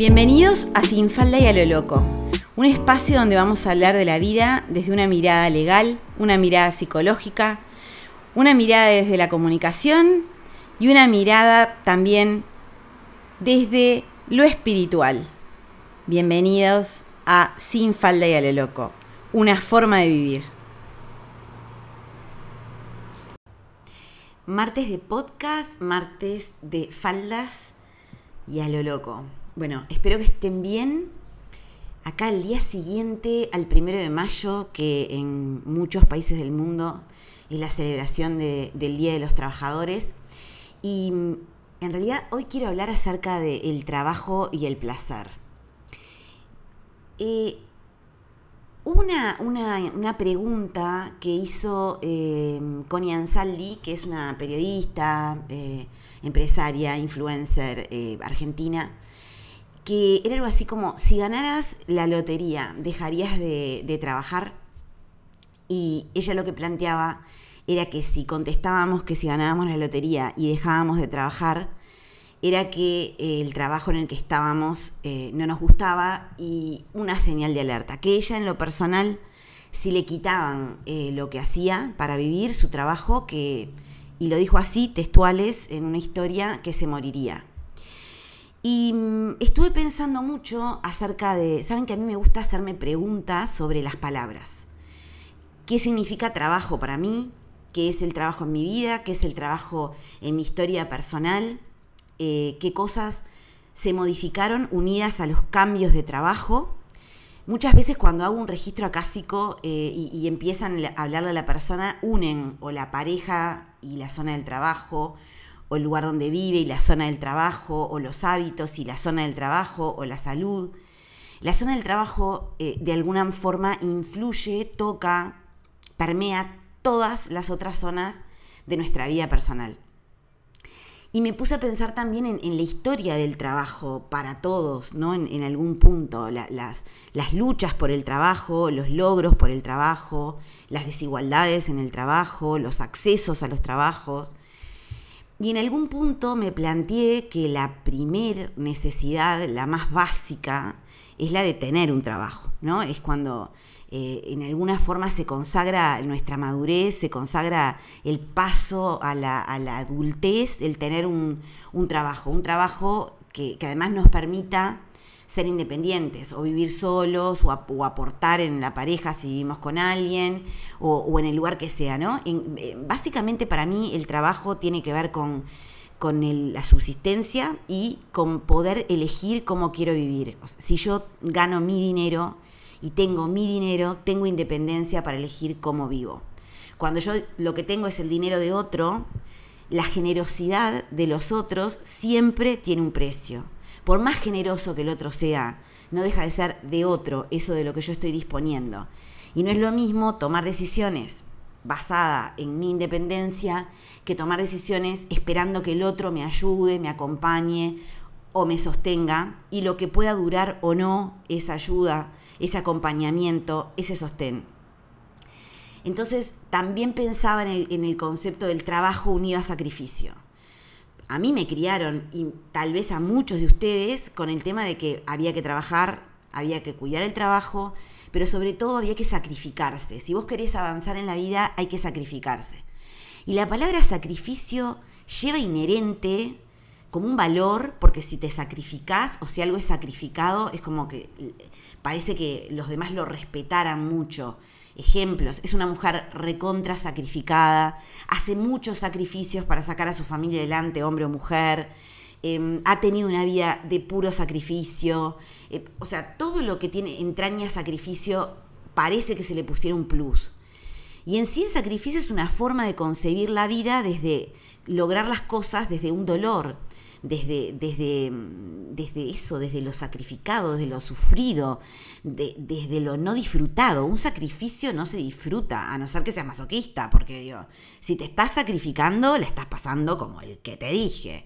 Bienvenidos a Sin Falda y a lo Loco, un espacio donde vamos a hablar de la vida desde una mirada legal, una mirada psicológica, una mirada desde la comunicación y una mirada también desde lo espiritual. Bienvenidos a Sin Falda y a lo Loco, una forma de vivir. Martes de podcast, martes de faldas y a lo loco. Bueno, espero que estén bien. Acá el día siguiente al primero de mayo, que en muchos países del mundo es la celebración del Día de los Trabajadores. Y mm, en realidad hoy quiero hablar acerca del trabajo y el placer. Eh, una, una, pregunta que hizo eh, Connie Ansaldi, que es una periodista, eh, empresaria, influencer eh, argentina, que era algo así como, si ganaras la lotería, ¿dejarías de, trabajar? Y ella lo que planteaba era que si contestábamos que si ganábamos la lotería y dejábamos de trabajar, era que eh, el trabajo en el que estábamos eh, no nos gustaba y una señal de alerta, que ella en lo personal, si le quitaban eh, lo que hacía para vivir, su trabajo, que, y lo dijo así, textuales, en una historia, que se moriría. Y mm, estuve pensando mucho acerca de, saben que a mí me gusta hacerme preguntas sobre las palabras. ¿Qué significa trabajo para mí? ¿Qué es el trabajo en mi vida? ¿Qué es el trabajo en mi historia personal? Eh, ¿Qué cosas se modificaron unidas a los cambios de trabajo? Muchas veces cuando hago un registro acásico eh, y, y, empiezan a hablarle a la persona, unen o la pareja y la zona del trabajo, o el lugar donde vive y la zona del trabajo, o los hábitos y la zona del trabajo, o la salud. La zona del trabajo eh, de alguna forma influye, toca, permea todas las otras zonas de nuestra vida personal. Y me puse a pensar también en, la historia del trabajo para todos, ¿no? En, algún punto, las, las luchas por el trabajo, los logros por el trabajo, las desigualdades en el trabajo, los accesos a los trabajos, y en algún punto me planteé que la primer necesidad, la más básica, es la de tener un trabajo, ¿no? Es cuando eh, en alguna forma se consagra nuestra madurez, se consagra el paso a la, adultez, el tener un, trabajo, un trabajo que, que además nos permita ser independientes o vivir solos o, aportar en la pareja si vivimos con alguien o, en el lugar que sea, ¿no? Eh, básicamente para mí el trabajo tiene que ver con, con la subsistencia y con poder elegir cómo quiero vivir. si yo gano mi dinero y tengo mi dinero, tengo independencia para elegir cómo vivo. Cuando yo lo que tengo es el dinero de otro, la generosidad de los otros siempre tiene un precio por más generoso que el otro sea, no deja de ser de otro eso de lo que yo estoy disponiendo. Y no es lo mismo tomar decisiones basada en mi independencia que tomar decisiones esperando que el otro me ayude, me acompañe o me sostenga y lo que pueda durar o no esa ayuda, ese acompañamiento, ese sostén. Entonces también pensaba en el, en el concepto del trabajo unido a sacrificio a mí me criaron y tal vez a muchos de ustedes con el tema de que había que trabajar, había que cuidar el trabajo, pero sobre todo había que sacrificarse. Si vos querés avanzar en la vida, hay que sacrificarse. Y la palabra sacrificio lleva inherente como un valor, porque si te sacrificás o si algo es sacrificado, es como que parece que los demás lo respetaran mucho ejemplos. Es una mujer recontra sacrificada, hace muchos sacrificios para sacar a su familia adelante, hombre o mujer. Em, ha tenido una vida de puro sacrificio. Eh, o sea, todo lo que tiene entraña sacrificio parece que se le pusiera un plus. Y en sí el sacrificio es una forma de concebir la vida desde lograr las cosas desde un dolor desde, desde, desde eso, desde lo sacrificado, desde lo sufrido, desde lo no disfrutado. Un sacrificio no se disfruta, a no ser que seas masoquista, porque digo, si te estás sacrificando, le estás pasando como el que te dije.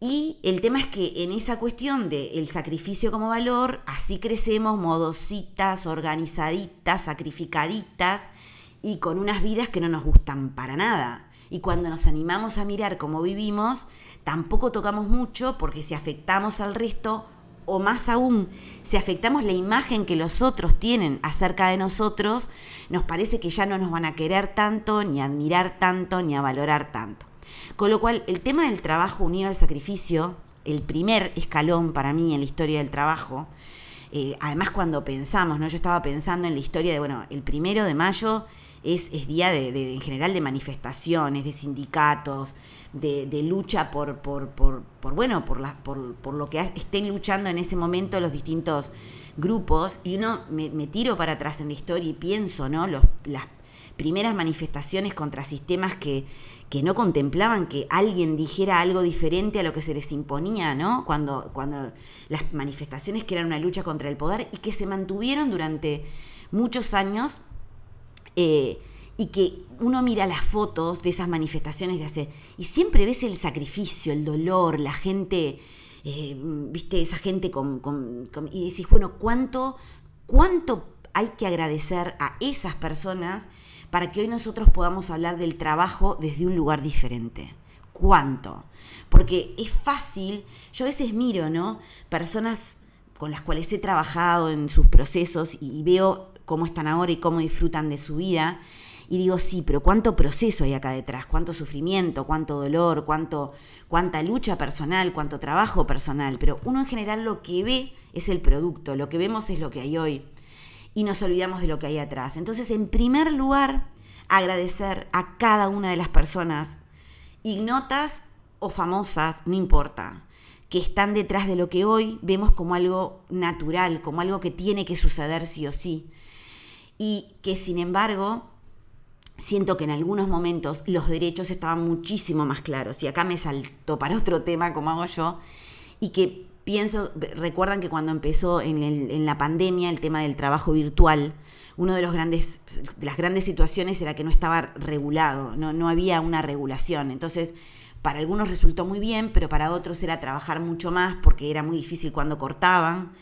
Y el tema es que en esa cuestión del sacrificio como valor, así crecemos modositas, organizaditas, sacrificaditas y con unas vidas que no nos gustan para nada. Y cuando nos animamos a mirar cómo vivimos, tampoco tocamos mucho porque si afectamos al resto, o más aún, si afectamos la imagen que los otros tienen acerca de nosotros, nos parece que ya no nos van a querer tanto, ni a admirar tanto, ni a valorar tanto. Con lo cual, el tema del trabajo unido al sacrificio, el primer escalón para mí en la historia del trabajo, eh, además cuando pensamos, ¿no? Yo estaba pensando en la historia de, bueno, el primero de mayo es, día de, en general de manifestaciones, de sindicatos, de, lucha por, por, por, bueno, por, por, por, lo que estén luchando en ese momento los distintos grupos. Y uno me, tiro para atrás en la historia y pienso, ¿no? Los, las primeras manifestaciones contra sistemas que, que no contemplaban que alguien dijera algo diferente a lo que se les imponía, ¿no? Cuando, cuando las manifestaciones que eran una lucha contra el poder y que se mantuvieron durante muchos años eh, y que uno mira las fotos de esas manifestaciones de hace y siempre ves el sacrificio, el dolor, la gente, eh, viste, esa gente con, y decís, bueno, ¿cuánto, ¿cuánto hay que agradecer a esas personas para que hoy nosotros podamos hablar del trabajo desde un lugar diferente? ¿Cuánto? Porque es fácil, yo a veces miro, ¿no? Personas con las cuales he trabajado en sus procesos y veo cómo están ahora y cómo disfrutan de su vida, y digo, sí, pero cuánto proceso hay acá detrás, cuánto sufrimiento, cuánto dolor, cuánto, cuánta lucha personal, cuánto trabajo personal. Pero uno en general lo que ve es el producto, lo que vemos es lo que hay hoy. Y nos olvidamos de lo que hay atrás. Entonces, en primer lugar, agradecer a cada una de las personas, ignotas o famosas, no importa, que están detrás de lo que hoy vemos como algo natural, como algo que tiene que suceder sí o sí. Y que sin embargo siento que en algunos momentos los derechos estaban muchísimo más claros. Y acá me salto para otro tema, como hago yo, y que pienso, recuerdan que cuando empezó en, la pandemia el tema del trabajo virtual, una de, los grandes, de las grandes situaciones era que no estaba regulado, no, no había una regulación. Entonces, para algunos resultó muy bien, pero para otros era trabajar mucho más porque era muy difícil cuando cortaban.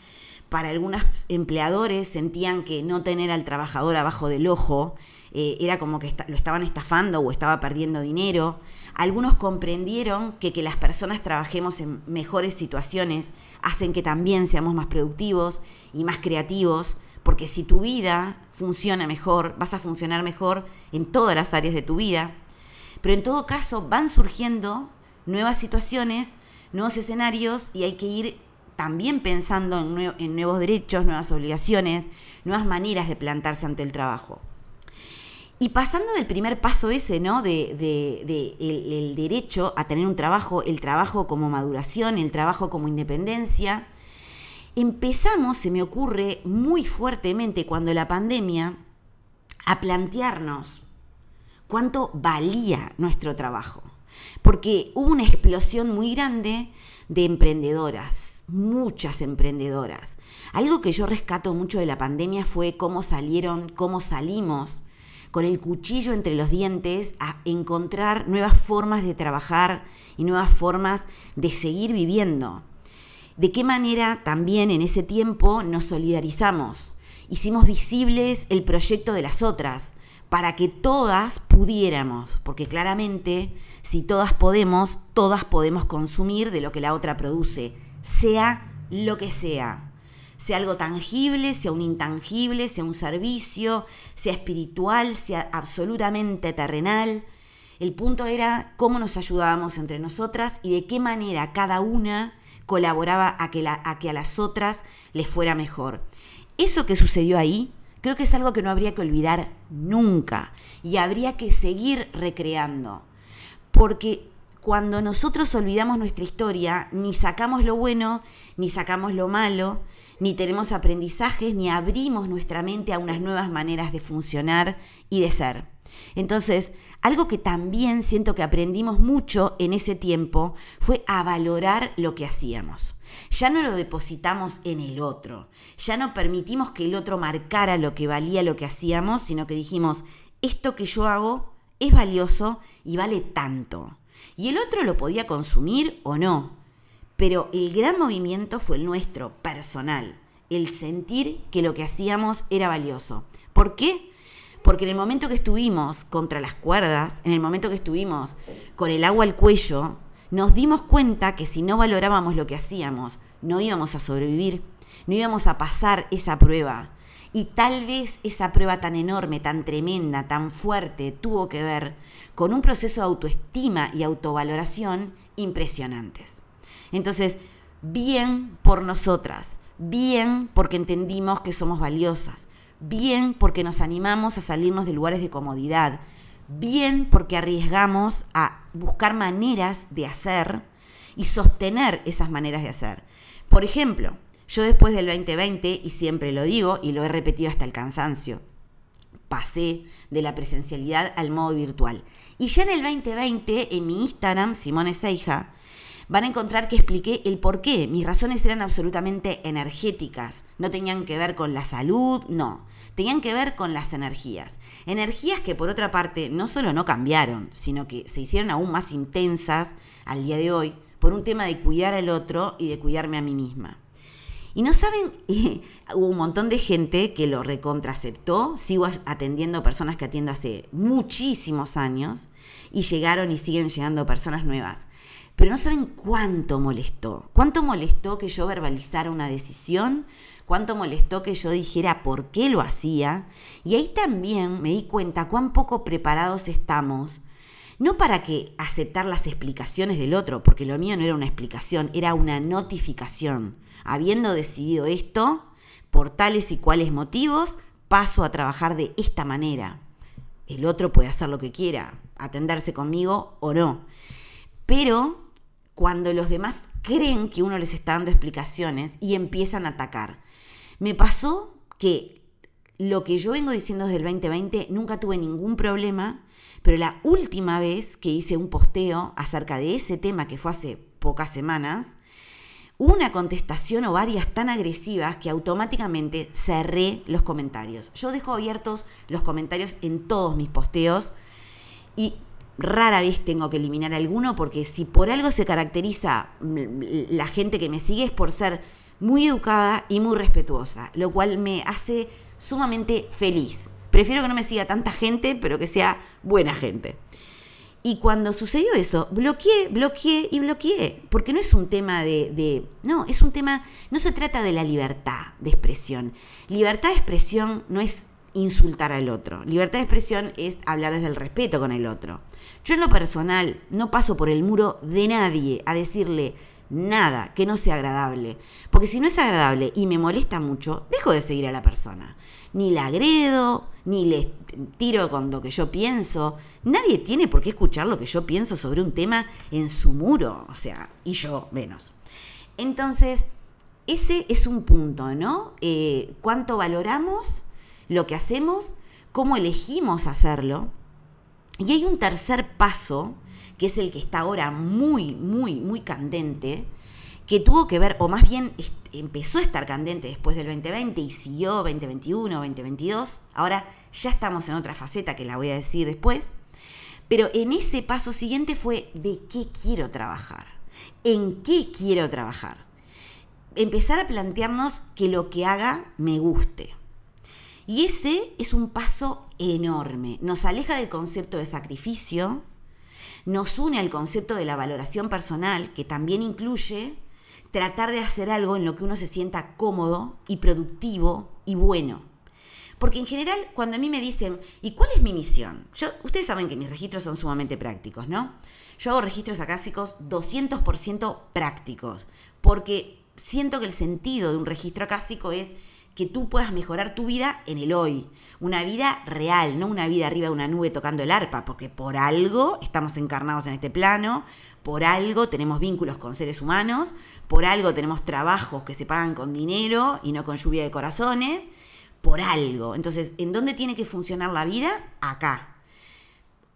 Para algunos empleadores sentían que no tener al trabajador abajo del ojo eh, era como que lo estaban estafando o estaba perdiendo dinero. Algunos comprendieron que que las personas trabajemos en mejores situaciones hacen que también seamos más productivos y más creativos, porque si tu vida funciona mejor, vas a funcionar mejor en todas las áreas de tu vida. Pero en todo caso van surgiendo nuevas situaciones, nuevos escenarios y hay que ir también pensando en, nuevos derechos, nuevas obligaciones, nuevas maneras de plantarse ante el trabajo. Y pasando del primer paso ese, ¿no? De, derecho a tener un trabajo, el trabajo como maduración, el trabajo como independencia, empezamos, se me ocurre muy fuertemente cuando la pandemia, a plantearnos cuánto valía nuestro trabajo. Porque hubo una explosión muy grande de emprendedoras, muchas emprendedoras. Algo que yo rescato mucho de la pandemia fue cómo salieron, cómo salimos con el cuchillo entre los dientes a encontrar nuevas formas de trabajar y nuevas formas de seguir viviendo. De qué manera también en ese tiempo nos solidarizamos, hicimos visibles el proyecto de las otras, para que todas pudiéramos, porque claramente si todas podemos, todas podemos consumir de lo que la otra produce, sea lo que sea sea algo tangible, sea un intangible, sea un servicio, sea espiritual, sea absolutamente terrenal. El punto era cómo nos ayudábamos entre nosotras y de qué manera cada una colaboraba a que, a, que a las otras les fuera mejor. Eso que sucedió ahí creo que es algo que no habría que olvidar nunca y habría que seguir recreando. Porque cuando nosotros olvidamos nuestra historia, ni sacamos lo bueno, ni sacamos lo malo, ni tenemos aprendizajes, ni abrimos nuestra mente a unas nuevas maneras de funcionar y de ser. Entonces, algo que también siento que aprendimos mucho en ese tiempo fue a valorar lo que hacíamos. Ya no lo depositamos en el otro, ya no permitimos que el otro marcara lo que valía lo que hacíamos, sino que dijimos, esto que yo hago es valioso y vale tanto. Y el otro lo podía consumir o no, pero el gran movimiento fue el nuestro, personal, el sentir que lo que hacíamos era valioso. ¿Por qué? Porque en el momento que estuvimos contra las cuerdas, en el momento que estuvimos con el agua al cuello, nos dimos cuenta que si no valorábamos lo que hacíamos, no íbamos a sobrevivir, no íbamos a pasar esa prueba. Y tal vez esa prueba tan enorme, tan tremenda, tan fuerte, tuvo que ver con un proceso de autoestima y autovaloración impresionantes. Entonces, bien por nosotras, bien porque entendimos que somos valiosas, bien porque nos animamos a salirnos de lugares de comodidad, bien porque arriesgamos a buscar maneras de hacer y sostener esas maneras de hacer. Por ejemplo, yo después del 2020, y siempre lo digo y lo he repetido hasta el cansancio, pasé de la presencialidad al modo virtual. Y ya en el 2020, en mi Instagram, Simone Seija, van a encontrar que expliqué el por qué. Mis razones eran absolutamente energéticas, no tenían que ver con la salud, no, tenían que ver con las energías. Energías que por otra parte no solo no cambiaron, sino que se hicieron aún más intensas al día de hoy por un tema de cuidar al otro y de cuidarme a mí misma. Y no saben, hubo un montón de gente que lo recontraceptó. Sigo atendiendo personas que atiendo hace muchísimos años y llegaron y siguen llegando personas nuevas. Pero no saben cuánto molestó. Cuánto molestó que yo verbalizara una decisión, cuánto molestó que yo dijera por qué lo hacía. Y ahí también me di cuenta cuán poco preparados estamos no para que aceptar las explicaciones del otro, porque lo mío no era una explicación, era una notificación habiendo decidido esto, por tales y cuales motivos, paso a trabajar de esta manera. El otro puede hacer lo que quiera, atenderse conmigo o no. Pero cuando los demás creen que uno les está dando explicaciones y empiezan a atacar. Me pasó que lo que yo vengo diciendo desde el 2020 nunca tuve ningún problema, pero la última vez que hice un posteo acerca de ese tema que fue hace pocas semanas, una contestación o varias tan agresivas que automáticamente cerré los comentarios. Yo dejo abiertos los comentarios en todos mis posteos y rara vez tengo que eliminar alguno porque si por algo se caracteriza la gente que me sigue es por ser muy educada y muy respetuosa, lo cual me hace sumamente feliz. Prefiero que no me siga tanta gente, pero que sea buena gente. Y cuando sucedió eso, bloqueé, bloqueé y bloqueé, porque no es un tema de, No, es un tema... No se trata de la libertad de expresión. Libertad de expresión no es insultar al otro. Libertad de expresión es hablar desde el respeto con el otro. Yo en lo personal no paso por el muro de nadie a decirle nada que no sea agradable. Porque si no es agradable y me molesta mucho, dejo de seguir a la persona. Ni la agredo, ni le tiro con lo que yo pienso. Nadie tiene por qué escuchar lo que yo pienso sobre un tema en su muro, o sea, y yo menos. Entonces, ese es un punto, ¿no? Eh, ¿Cuánto valoramos lo que hacemos? ¿Cómo elegimos hacerlo? Y hay un tercer paso, que es el que está ahora muy, muy, muy candente, que tuvo que ver, o más bien empezó a estar candente después del 2020 y siguió 2021, 2022. Ahora ya estamos en otra faceta que la voy a decir después. Pero en ese paso siguiente fue de qué quiero trabajar, en qué quiero trabajar. Empezar a plantearnos que lo que haga me guste. Y ese es un paso enorme. Nos aleja del concepto de sacrificio, nos une al concepto de la valoración personal, que también incluye tratar de hacer algo en lo que uno se sienta cómodo y productivo y bueno. Porque en general, cuando a mí me dicen, ¿y cuál es mi misión? Yo, ustedes saben que mis registros son sumamente prácticos, ¿no? Yo hago registros acásicos 200% prácticos, porque siento que el sentido de un registro acásico es que tú puedas mejorar tu vida en el hoy. Una vida real, no una vida arriba de una nube tocando el arpa, porque por algo estamos encarnados en este plano, por algo tenemos vínculos con seres humanos, por algo tenemos trabajos que se pagan con dinero y no con lluvia de corazones, por algo. Entonces, ¿en dónde tiene que funcionar la vida? Acá.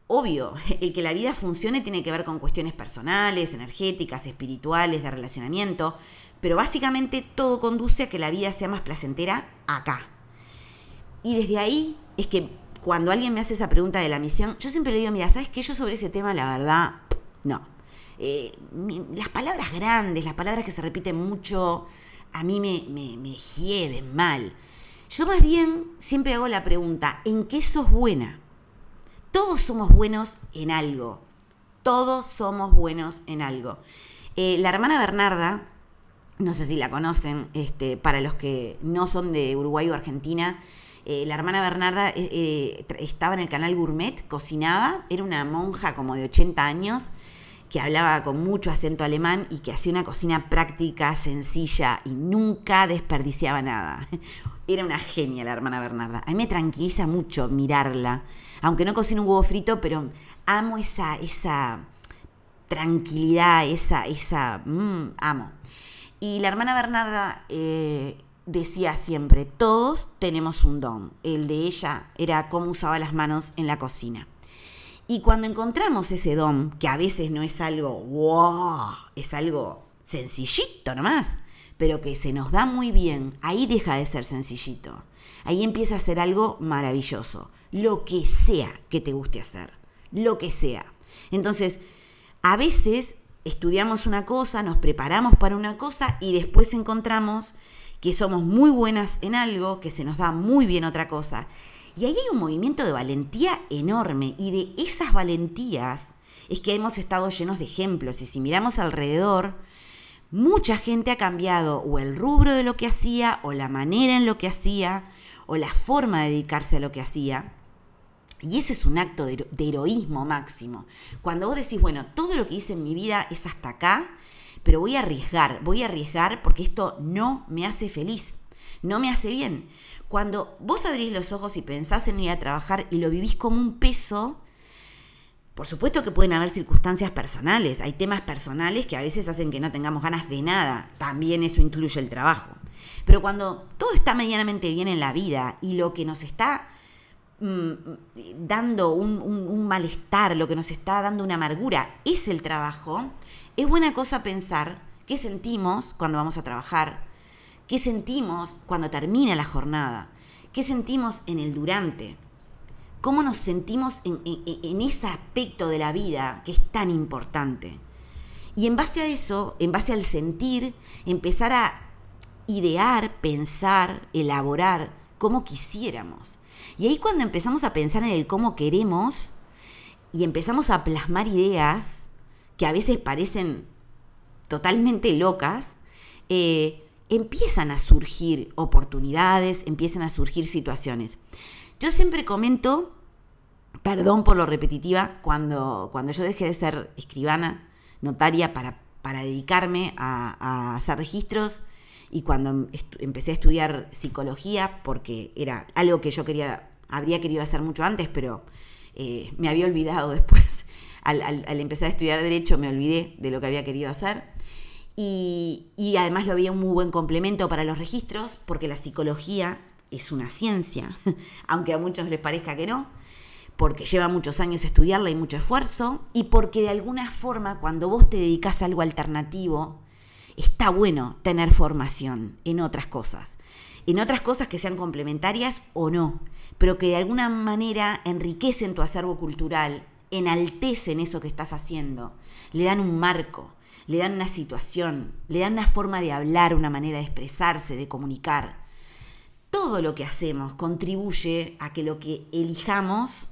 Obvio, el que la vida funcione tiene que ver con cuestiones personales, energéticas, espirituales, de relacionamiento, pero básicamente todo conduce a que la vida sea más placentera acá. Y desde ahí es que cuando alguien me hace esa pregunta de la misión, yo siempre le digo, mira, ¿sabes qué? Yo sobre ese tema, la verdad, no. Eh, las palabras grandes, las palabras que se repiten mucho, a mí me, me, hieden mal. Yo más bien siempre hago la pregunta, ¿en qué sos buena? Todos somos buenos en algo. Todos somos buenos en algo. Eh, la hermana Bernarda no sé si la conocen, este, para los que no son de Uruguay o Argentina, eh, la hermana Bernarda eh, eh, estaba en el canal Gourmet, cocinaba, era una monja como de 80 años que hablaba con mucho acento alemán y que hacía una cocina práctica, sencilla y nunca desperdiciaba nada. Era una genia la hermana Bernarda. A mí me tranquiliza mucho mirarla, aunque no cocino un huevo frito, pero amo esa, esa tranquilidad, esa, esa, mmm, amo. Y la hermana Bernarda eh, decía siempre, todos tenemos un don. El de ella era cómo usaba las manos en la cocina. Y cuando encontramos ese don, que a veces no es algo wow, es algo sencillito nomás, pero que se nos da muy bien, ahí deja de ser sencillito. Ahí empieza a ser algo maravilloso. Lo que sea que te guste hacer. Lo que sea. Entonces, a veces estudiamos una cosa, nos preparamos para una cosa y después encontramos que somos muy buenas en algo, que se nos da muy bien otra cosa. Y ahí hay un movimiento de valentía enorme y de esas valentías es que hemos estado llenos de ejemplos y si miramos alrededor, mucha gente ha cambiado o el rubro de lo que hacía o la manera en lo que hacía o la forma de dedicarse a lo que hacía. Y ese es un acto de, heroísmo máximo. Cuando vos decís, bueno, todo lo que hice en mi vida es hasta acá, pero voy a arriesgar, voy a arriesgar porque esto no me hace feliz, no me hace bien. Cuando vos abrís los ojos y pensás en ir a trabajar y lo vivís como un peso, por supuesto que pueden haber circunstancias personales, hay temas personales que a veces hacen que no tengamos ganas de nada, también eso incluye el trabajo. Pero cuando todo está medianamente bien en la vida y lo que nos está Mm, dando un, malestar, lo que nos está dando una amargura, es el trabajo, es buena cosa pensar qué sentimos cuando vamos a trabajar, qué sentimos cuando termina la jornada, qué sentimos en el durante, cómo nos sentimos en, en ese aspecto de la vida que es tan importante. Y en base a eso, en base al sentir, empezar a idear, pensar, elaborar como quisiéramos. Y ahí cuando empezamos a pensar en el cómo queremos y empezamos a plasmar ideas que a veces parecen totalmente locas, eh, empiezan a surgir oportunidades, empiezan a surgir situaciones. Yo siempre comento, perdón por lo repetitiva, cuando, cuando yo dejé de ser escribana, notaria, para, para dedicarme a, a hacer registros, y cuando empecé a estudiar psicología, porque era algo que yo quería, habría querido hacer mucho antes, pero eh, me había olvidado después. Al, empezar a estudiar derecho me olvidé de lo que había querido hacer. Y, y además lo veía un muy buen complemento para los registros, porque la psicología es una ciencia, aunque a muchos les parezca que no, porque lleva muchos años estudiarla y mucho esfuerzo, y porque de alguna forma cuando vos te dedicas a algo alternativo, está bueno tener formación en otras cosas, en otras cosas que sean complementarias o no, pero que de alguna manera enriquecen tu acervo cultural, enaltecen eso que estás haciendo, le dan un marco, le dan una situación, le dan una forma de hablar, una manera de expresarse, de comunicar. Todo lo que hacemos contribuye a que lo que elijamos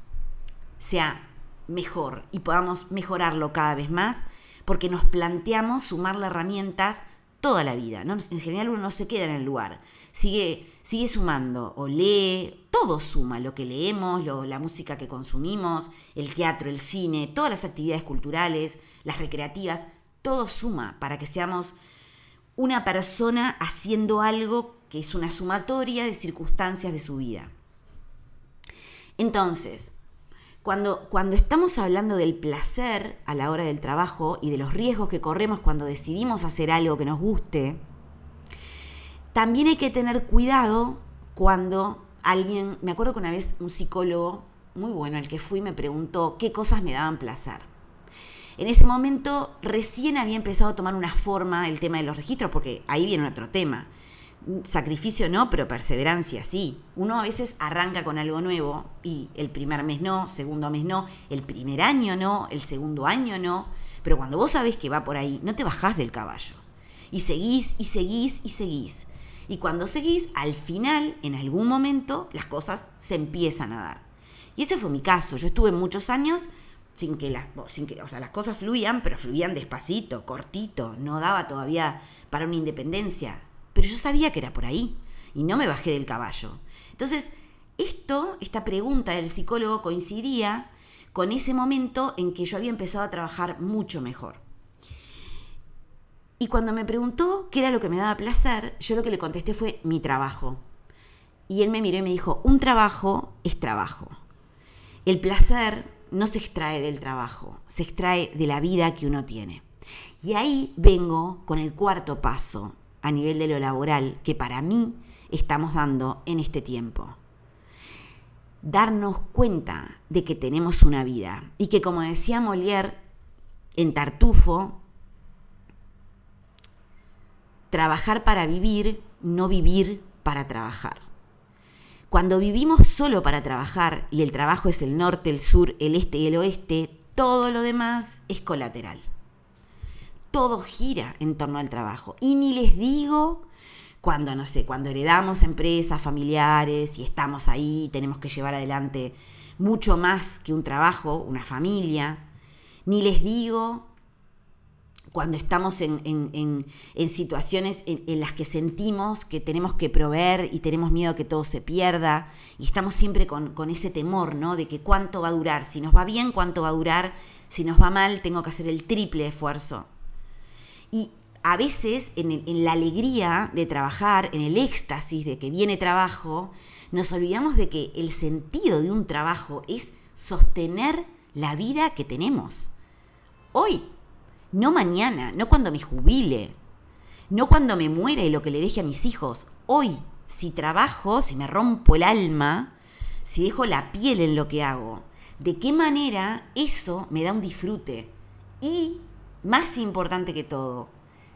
sea mejor y podamos mejorarlo cada vez más porque nos planteamos sumarle herramientas toda la vida. ¿no? En general uno no se queda en el lugar, sigue, sigue sumando o lee, todo suma, lo que leemos, la música que consumimos, el teatro, el cine, todas las actividades culturales, las recreativas, todo suma para que seamos una persona haciendo algo que es una sumatoria de circunstancias de su vida. Entonces, cuando, estamos hablando del placer a la hora del trabajo y de los riesgos que corremos cuando decidimos hacer algo que nos guste, también hay que tener cuidado cuando alguien, me acuerdo que una vez un psicólogo muy bueno al que fui me preguntó qué cosas me daban placer. En ese momento recién había empezado a tomar una forma el tema de los registros, porque ahí viene otro tema sacrificio no, pero perseverancia sí. Uno a veces arranca con algo nuevo y el primer mes no, segundo mes no, el primer año no, el segundo año no, pero cuando vos sabés que va por ahí, no te bajás del caballo. Y seguís y seguís y seguís. Y cuando seguís, al final, en algún momento, las cosas se empiezan a dar. Y ese fue mi caso. Yo estuve muchos años sin que las, sin que, o sea, las cosas fluían, pero fluían despacito, cortito, no daba todavía para una independencia, pero yo sabía que era por ahí y no me bajé del caballo. Entonces, esto, esta pregunta del psicólogo coincidía con ese momento en que yo había empezado a trabajar mucho mejor. Y cuando me preguntó qué era lo que me daba placer, yo lo que le contesté fue mi trabajo. Y él me miró y me dijo, un trabajo es trabajo. El placer no se extrae del trabajo, se extrae de la vida que uno tiene. Y ahí vengo con el cuarto paso a nivel de lo laboral que para mí estamos dando en este tiempo. Darnos cuenta de que tenemos una vida y que como decía Molière en Tartufo, trabajar para vivir, no vivir para trabajar. Cuando vivimos solo para trabajar y el trabajo es el norte, el sur, el este y el oeste, todo lo demás es colateral. Todo gira en torno al trabajo. Y ni les digo cuando, no sé, cuando heredamos empresas familiares y estamos ahí, tenemos que llevar adelante mucho más que un trabajo, una familia. Ni les digo cuando estamos en, situaciones en, las que sentimos que tenemos que proveer y tenemos miedo a que todo se pierda y estamos siempre con, con, ese temor, ¿no? De que cuánto va a durar, si nos va bien, cuánto va a durar, si nos va mal, tengo que hacer el triple esfuerzo. Y a veces en la alegría de trabajar, en el éxtasis de que viene trabajo, nos olvidamos de que el sentido de un trabajo es sostener la vida que tenemos. Hoy no mañana, no cuando me jubile, no cuando me muera y lo que le deje a mis hijos. Hoy, si trabajo, si me rompo el alma, si dejo la piel en lo que hago, ¿de qué manera eso me da un disfrute? Y, más importante que todo,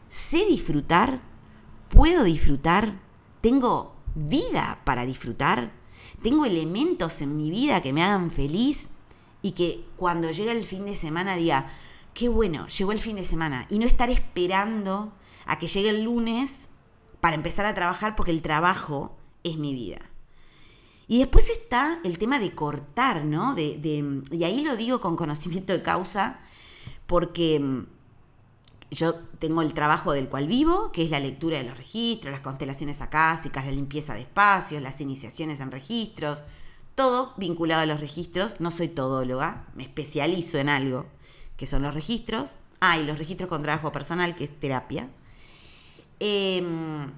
¿sé disfrutar? ¿Puedo disfrutar? ¿Tengo vida para disfrutar? ¿Tengo elementos en mi vida que me hagan feliz? Y que cuando llega el fin de semana diga, qué bueno, llegó el fin de semana y no estar esperando a que llegue el lunes para empezar a trabajar porque el trabajo es mi vida. Y después está el tema de cortar, ¿no? De, y ahí lo digo con conocimiento de causa, porque mm, yo tengo el trabajo del cual vivo, que es la lectura de los registros, las constelaciones acásicas, la limpieza de espacios, las iniciaciones en registros, todo vinculado a los registros. No soy todóloga, me especializo en algo que son los registros. Ah, y los registros con trabajo personal, que es terapia. Em,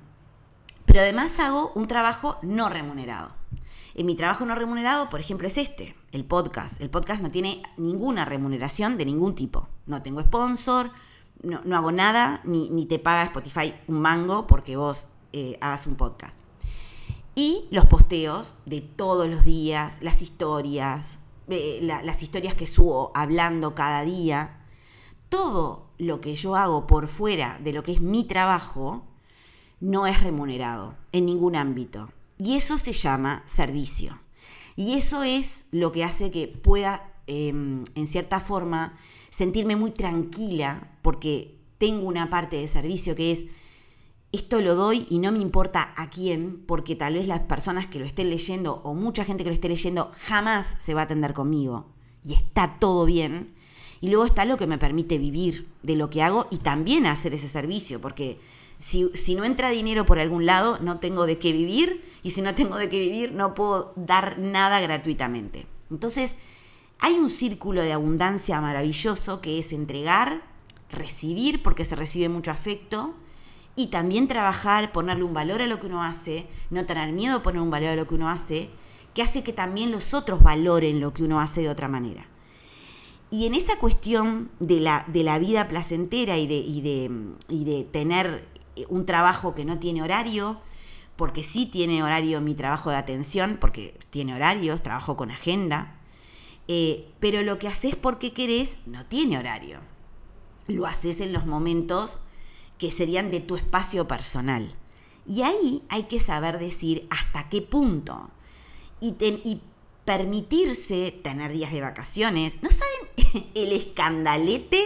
pero además hago un trabajo no remunerado. En mi trabajo no remunerado, por ejemplo, es este, el podcast. El podcast no tiene ninguna remuneración de ningún tipo. No tengo sponsor, no, hago nada, ni, te paga Spotify un mango porque vos eh, hagas un podcast. Y los posteos de todos los días, las historias, eh, las historias que subo hablando cada día, todo lo que yo hago por fuera de lo que es mi trabajo no es remunerado en ningún ámbito. Y eso se llama servicio. Y eso es lo que hace que pueda, em, en cierta forma, sentirme muy tranquila porque tengo una parte de servicio que es esto lo doy y no me importa a quién, porque tal vez las personas que lo estén leyendo o mucha gente que lo esté leyendo jamás se va a atender conmigo. Y está todo bien. Y luego está lo que me permite vivir de lo que hago y también hacer ese servicio, porque si, si, no entra dinero por algún lado, no tengo de qué vivir, y si no tengo de qué vivir, no puedo dar nada gratuitamente. Entonces, hay un círculo de abundancia maravilloso que es entregar, recibir, porque se recibe mucho afecto, y también trabajar, ponerle un valor a lo que uno hace, no tener miedo a poner un valor a lo que uno hace, que hace que también los otros valoren lo que uno hace de otra manera. Y en esa cuestión de la, de la vida placentera y de, y, de, y de tener un trabajo que no tiene horario, porque sí tiene horario mi trabajo de atención, porque tiene horarios, trabajo con agenda, eh, pero lo que haces porque querés no tiene horario. Lo haces en los momentos que serían de tu espacio personal. Y ahí hay que saber decir hasta qué punto. Y, permitirse tener días de vacaciones. ¿No saben el escandalete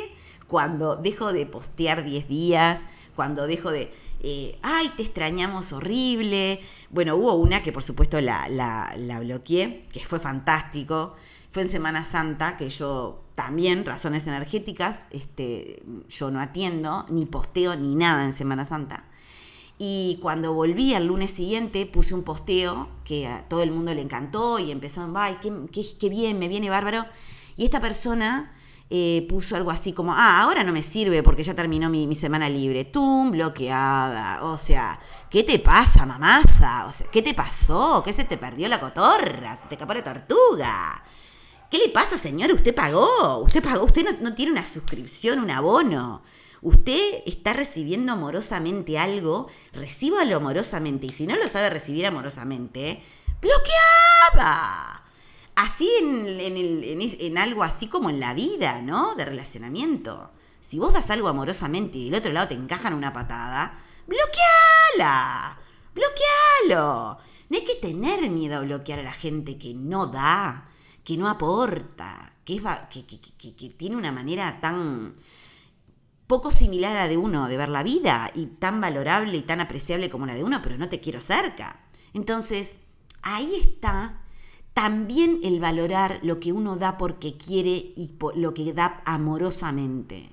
cuando dejo de postear 10 días? Cuando dejo de... Eh, ay, te extrañamos horrible. Bueno, hubo una que por supuesto la, la bloqueé, que fue fantástico. Fue en Semana Santa que yo también razones energéticas, este, yo no atiendo, ni posteo, ni nada en Semana Santa. Y cuando volví al lunes siguiente puse un posteo que a todo el mundo le encantó y empezó, ay, qué, qué, bien, me viene bárbaro. Y esta persona eh, puso algo así como, ah, ahora no me sirve porque ya terminó mi, semana libre. Tum, bloqueada. O sea, ¿qué te pasa, mamasa? ¿qué te pasó? ¿Qué se te perdió la cotorra? ¿Se te escapó la tortuga? ¿Qué le pasa, señor? Usted pagó. Usted pagó. Usted no, tiene una suscripción, un abono. Usted está recibiendo amorosamente algo, recíbalo amorosamente. Y si no lo sabe recibir amorosamente, bloqueada. Así en, en, algo así como en la vida, ¿no? De relacionamiento. Si vos das algo amorosamente y del otro lado te encajan una patada, bloqueala. Bloquealo. No hay que tener miedo a bloquear a la gente que no da, que no aporta, que, es, que, que, que tiene una manera tan poco similar a la de uno de ver la vida y tan valorable y tan apreciable como la de uno, pero no te quiero cerca. Entonces, ahí está también el valorar lo que uno da porque quiere y lo que da amorosamente.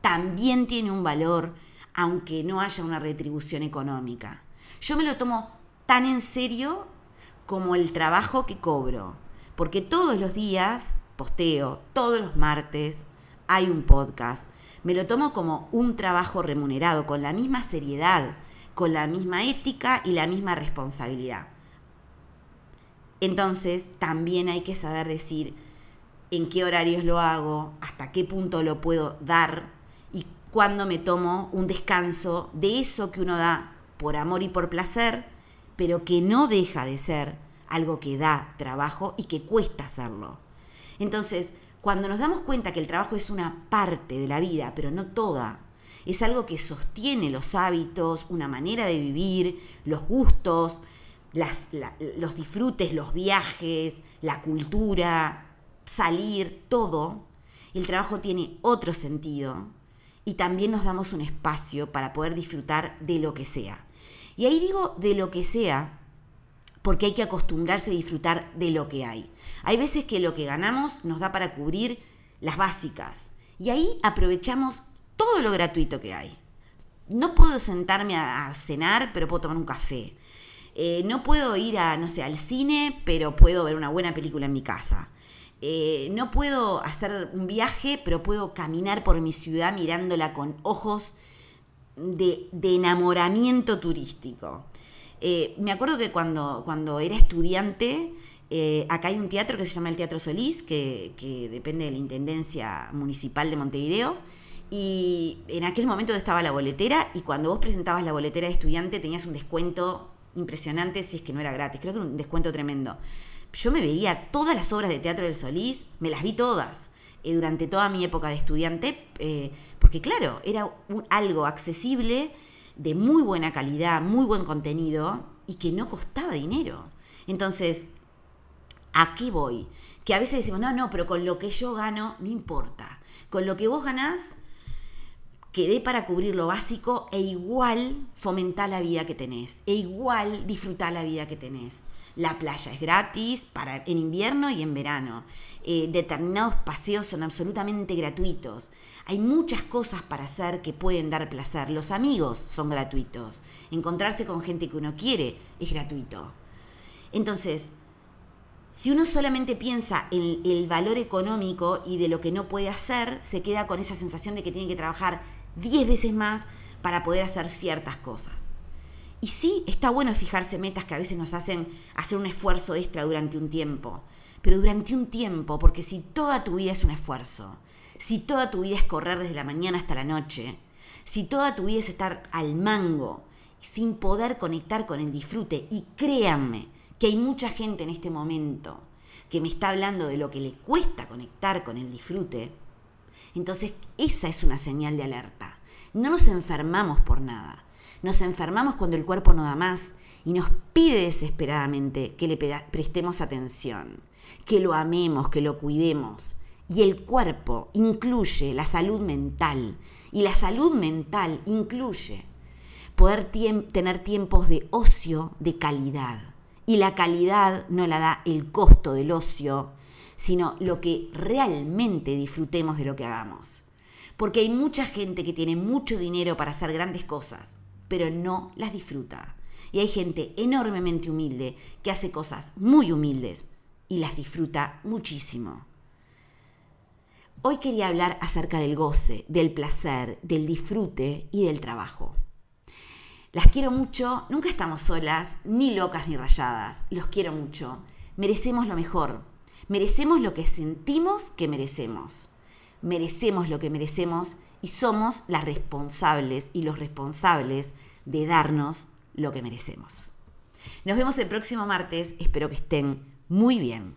También tiene un valor aunque no haya una retribución económica. Yo me lo tomo tan en serio como el trabajo que cobro, porque todos los días posteo, todos los martes hay un podcast, me lo tomo como un trabajo remunerado, con la misma seriedad, con la misma ética y la misma responsabilidad. Entonces, también hay que saber decir en qué horarios lo hago, hasta qué punto lo puedo dar y cuándo me tomo un descanso de eso que uno da por amor y por placer, pero que no deja de ser algo que da trabajo y que cuesta hacerlo. Entonces, cuando nos damos cuenta que el trabajo es una parte de la vida, pero no toda, es algo que sostiene los hábitos, una manera de vivir, los gustos, los disfrutes, los viajes, la cultura, salir, todo, el trabajo tiene otro sentido y también nos damos un espacio para poder disfrutar de lo que sea. Y ahí digo de lo que sea, porque hay que acostumbrarse a disfrutar de lo que hay. Hay veces que lo que ganamos nos da para cubrir las básicas y ahí aprovechamos todo lo gratuito que hay. No puedo sentarme a, cenar, pero puedo tomar un café. Eh, no puedo ir a, no sé, al cine, pero puedo ver una buena película en mi casa. Eh, no puedo hacer un viaje, pero puedo caminar por mi ciudad mirándola con ojos de, enamoramiento turístico. Eh, me acuerdo que cuando, cuando era estudiante, eh, acá hay un teatro que se llama el Teatro Solís, que, depende de la Intendencia Municipal de Montevideo. Y en aquel momento estaba la boletera y cuando vos presentabas la boletera de estudiante tenías un descuento impresionante si es que no era gratis. Creo que era un descuento tremendo. Yo me veía todas las obras de Teatro del Solís, me las vi todas eh, durante toda mi época de estudiante, eh, porque claro, era algo accesible, de muy buena calidad, muy buen contenido y que no costaba dinero. Entonces, ¿A qué voy? Que a veces decimos, no, no, pero con lo que yo gano, no importa. Con lo que vos ganás, quedé para cubrir lo básico e igual fomentar la vida que tenés, e igual disfrutar la vida que tenés. La playa es gratis para, en invierno y en verano. Eh, determinados paseos son absolutamente gratuitos. Hay muchas cosas para hacer que pueden dar placer. Los amigos son gratuitos. Encontrarse con gente que uno quiere es gratuito. Entonces, si uno solamente piensa en el valor económico y de lo que no puede hacer, se queda con esa sensación de que tiene que trabajar 10 veces más para poder hacer ciertas cosas. Y sí, está bueno fijarse metas que a veces nos hacen hacer un esfuerzo extra durante un tiempo, pero durante un tiempo, porque si toda tu vida es un esfuerzo, si toda tu vida es correr desde la mañana hasta la noche, si toda tu vida es estar al mango, sin poder conectar con el disfrute, y créanme, que hay mucha gente en este momento que me está hablando de lo que le cuesta conectar con el disfrute, entonces esa es una señal de alerta. No nos enfermamos por nada. Nos enfermamos cuando el cuerpo no da más y nos pide desesperadamente que le prestemos atención, que lo amemos, que lo cuidemos. Y el cuerpo incluye la salud mental y la salud mental incluye poder tener tiempos de ocio de calidad y la calidad no la da el costo del ocio, sino lo que realmente disfrutemos de lo que hagamos. Porque hay mucha gente que tiene mucho dinero para hacer grandes cosas, pero no las disfruta. Y hay gente enormemente humilde que hace cosas muy humildes y las disfruta muchísimo. Hoy quería hablar acerca del goce, del placer, del disfrute y del trabajo. Las quiero mucho, nunca estamos solas, ni locas ni rayadas. Los quiero mucho. Merecemos lo mejor. Merecemos lo que sentimos que merecemos. Merecemos lo que merecemos y somos las responsables y los responsables de darnos lo que merecemos. Nos vemos el próximo martes, espero que estén muy bien.